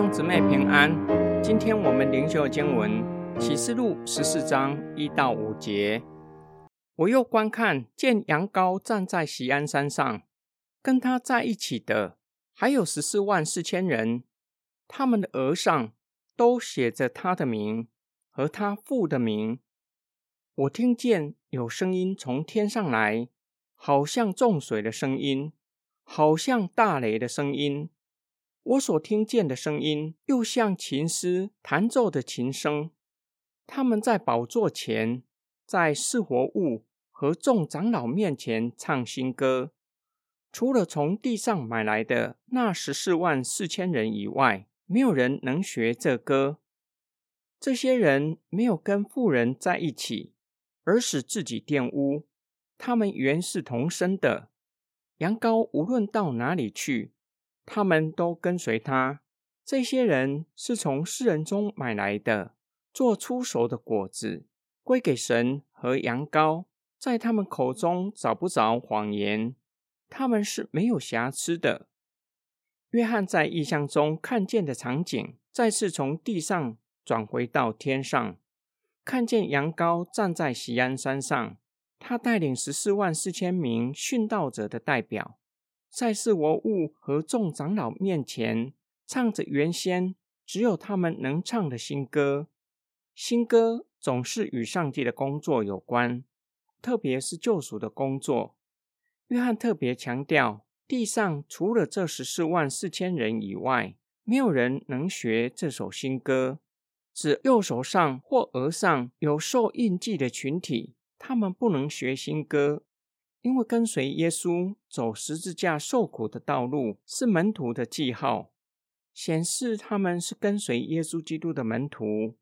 兄姊妹平安，今天我们灵修经文启示录十四章一到五节。我又观看，见羊羔站在喜安山上，跟他在一起的还有十四万四千人，他们的额上都写着他的名和他父的名。我听见有声音从天上来，好像众水的声音，好像大雷的声音。我所听见的声音，又像琴师弹奏的琴声。他们在宝座前，在四活物和众长老面前唱新歌。除了从地上买来的那十四万四千人以外，没有人能学这歌。这些人没有跟富人在一起，而使自己玷污。他们原是同生的。羊羔无论到哪里去。他们都跟随他。这些人是从世人中买来的，做出熟的果子，归给神和羊羔。在他们口中找不着谎言，他们是没有瑕疵的。约翰在异象中看见的场景，再次从地上转回到天上，看见羊羔站在锡安山上，他带领十四万四千名殉道者的代表。在世我物和众长老面前，唱着原先只有他们能唱的新歌。新歌总是与上帝的工作有关，特别是救赎的工作。约翰特别强调，地上除了这十四万四千人以外，没有人能学这首新歌。指右手上或额上有受印记的群体，他们不能学新歌。因为跟随耶稣走十字架受苦的道路是门徒的记号，显示他们是跟随耶稣基督的门徒。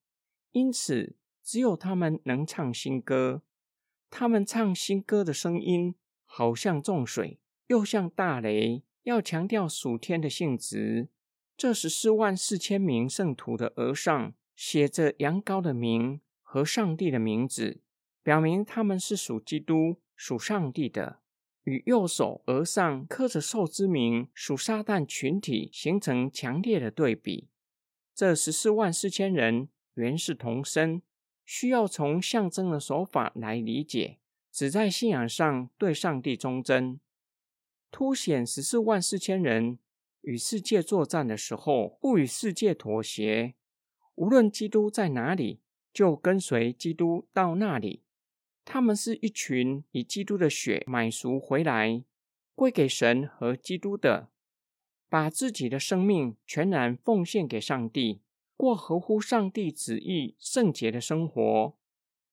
因此，只有他们能唱新歌。他们唱新歌的声音，好像众水，又像大雷，要强调属天的性质。这十四万四千名圣徒的额上写着羊羔的名和上帝的名字，表明他们是属基督。属上帝的，与右手额上刻着兽之名属撒旦群体形成强烈的对比。这十四万四千人原是同生，需要从象征的手法来理解，只在信仰上对上帝忠贞，凸显十四万四千人与世界作战的时候不与世界妥协，无论基督在哪里，就跟随基督到那里。他们是一群以基督的血买赎回来，归给神和基督的，把自己的生命全然奉献给上帝，过合乎上帝旨意圣洁的生活。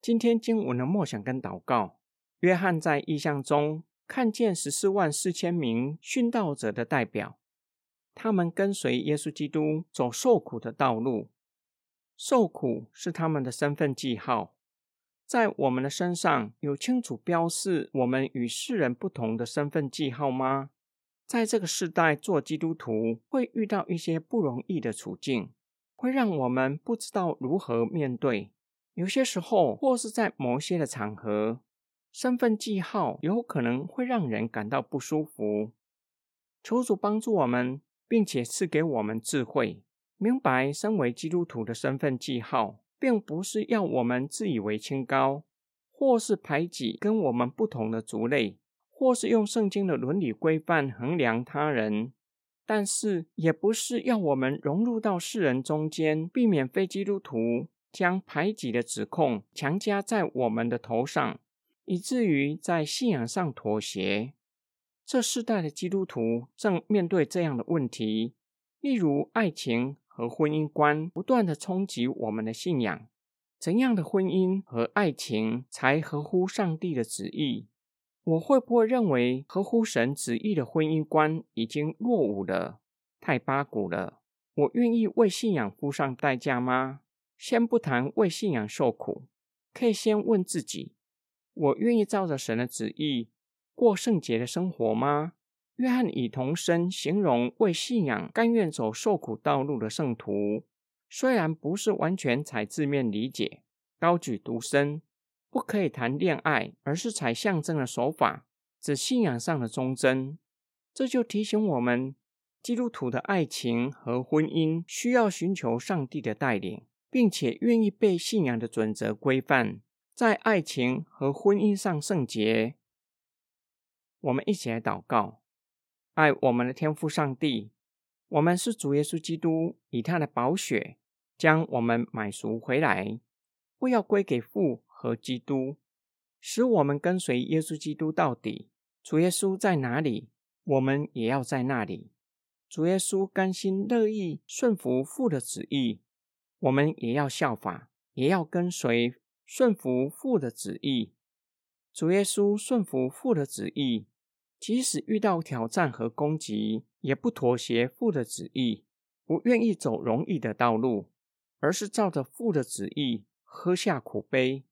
今天经文的默想跟祷告，约翰在异象中看见十四万四千名殉道者的代表，他们跟随耶稣基督走受苦的道路，受苦是他们的身份记号。在我们的身上有清楚标示我们与世人不同的身份记号吗？在这个时代做基督徒会遇到一些不容易的处境，会让我们不知道如何面对。有些时候，或是在某些的场合，身份记号有可能会让人感到不舒服。求主帮助我们，并且赐给我们智慧，明白身为基督徒的身份记号。并不是要我们自以为清高，或是排挤跟我们不同的族类，或是用圣经的伦理规范衡量他人。但是，也不是要我们融入到世人中间，避免非基督徒将排挤的指控强加在我们的头上，以至于在信仰上妥协。这世代的基督徒正面对这样的问题，例如爱情。和婚姻观不断的冲击我们的信仰，怎样的婚姻和爱情才合乎上帝的旨意？我会不会认为合乎神旨意的婚姻观已经落伍了，太八股了？我愿意为信仰付上代价吗？先不谈为信仰受苦，可以先问自己：我愿意照着神的旨意过圣洁的生活吗？约翰以童声形容为信仰甘愿走受苦道路的圣徒，虽然不是完全采字面理解，高举独身，不可以谈恋爱，而是采象征的手法，指信仰上的忠贞。这就提醒我们，基督徒的爱情和婚姻需要寻求上帝的带领，并且愿意被信仰的准则规范，在爱情和婚姻上圣洁。我们一起来祷告：爱我们的天父上帝，我们是主耶稣基督以他的宝血将我们买赎回来，不要归给父和基督，使我们跟随耶稣基督到底。主耶稣在哪里，我们也要在那里。主耶稣甘心乐意顺服父的旨意，我们也要效法，也要跟随顺服父的旨意。主耶稣顺服父的旨意，即使遇到挑战和攻击，也不妥协父的旨意，不愿意走容易的道路，而是照着父的旨意喝下苦杯。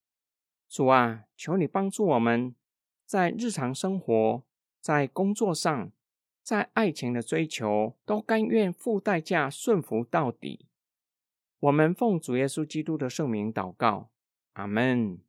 主啊，求你帮助我们，在日常生活，在工作上。在爱情的追求，都甘愿付代价顺服到底。我们奉主耶稣基督的圣名祷告，阿门。